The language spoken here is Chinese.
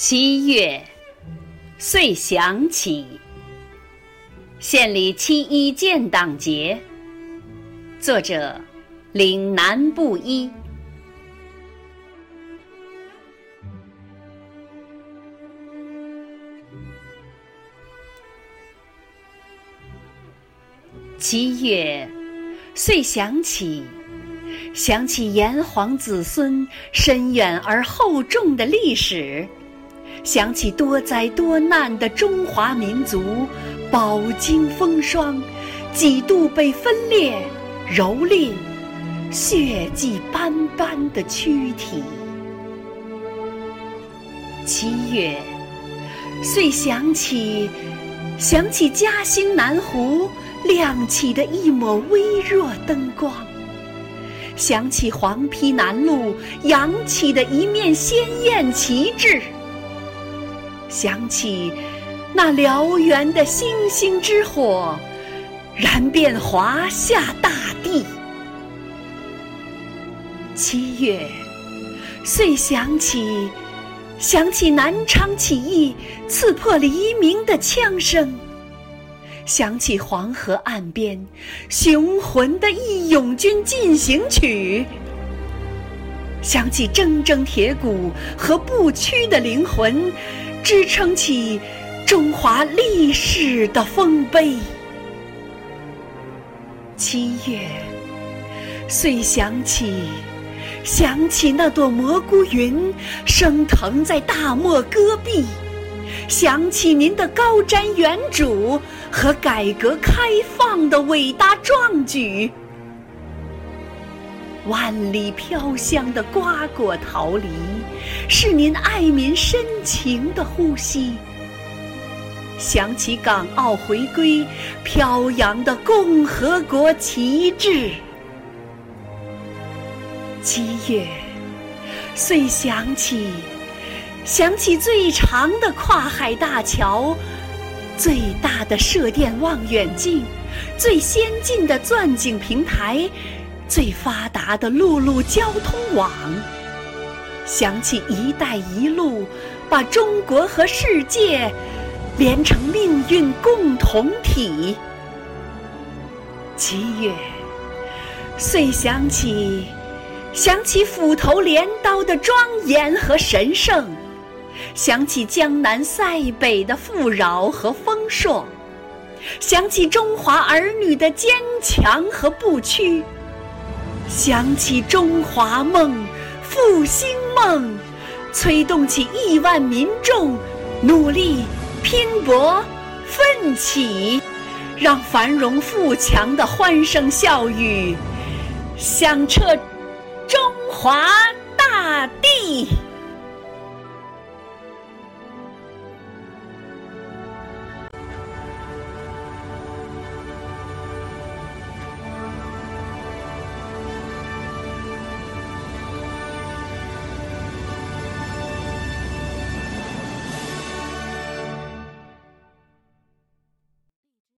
七月，遂想起，县里七一建党节。作者：岭南布衣。七月，遂想起，想起炎黄子孙深远而厚重的历史。想起多灾多难的中华民族，饱经风霜，几度被分裂、蹂躏，血迹斑斑的躯体。七月，遂想起，想起嘉兴南湖亮起的一抹微弱灯光，想起黄陂南路扬起的一面鲜艳旗帜。想起那燎原的星星之火，燃遍华夏大地。七月，遂想起，想起南昌起义刺破黎明的枪声，想起黄河岸边雄浑的《义勇军进行曲》，想起铮铮铁骨和不屈的灵魂。支撑起中华历史的丰碑。七月，遂想起，想起那朵蘑菇云升腾在大漠戈壁，想起您的高瞻远瞩和改革开放的伟大壮举。万里飘香的瓜果桃李，是您爱民深情的呼吸。想起港澳回归飘扬的共和国旗帜。七月，遂想起，想起最长的跨海大桥，最大的射电望远镜，最先进的钻井平台。最发达的陆路交通网，想起“一带一路”，把中国和世界连成命运共同体。七月，遂想起，想起斧头镰刀的庄严和神圣，想起江南塞北的富饶和丰硕，想起中华儿女的坚强和不屈。想起中华梦、复兴梦，催动起亿万民众努力拼搏奋起，让繁荣富强的欢声笑语响彻中华大地。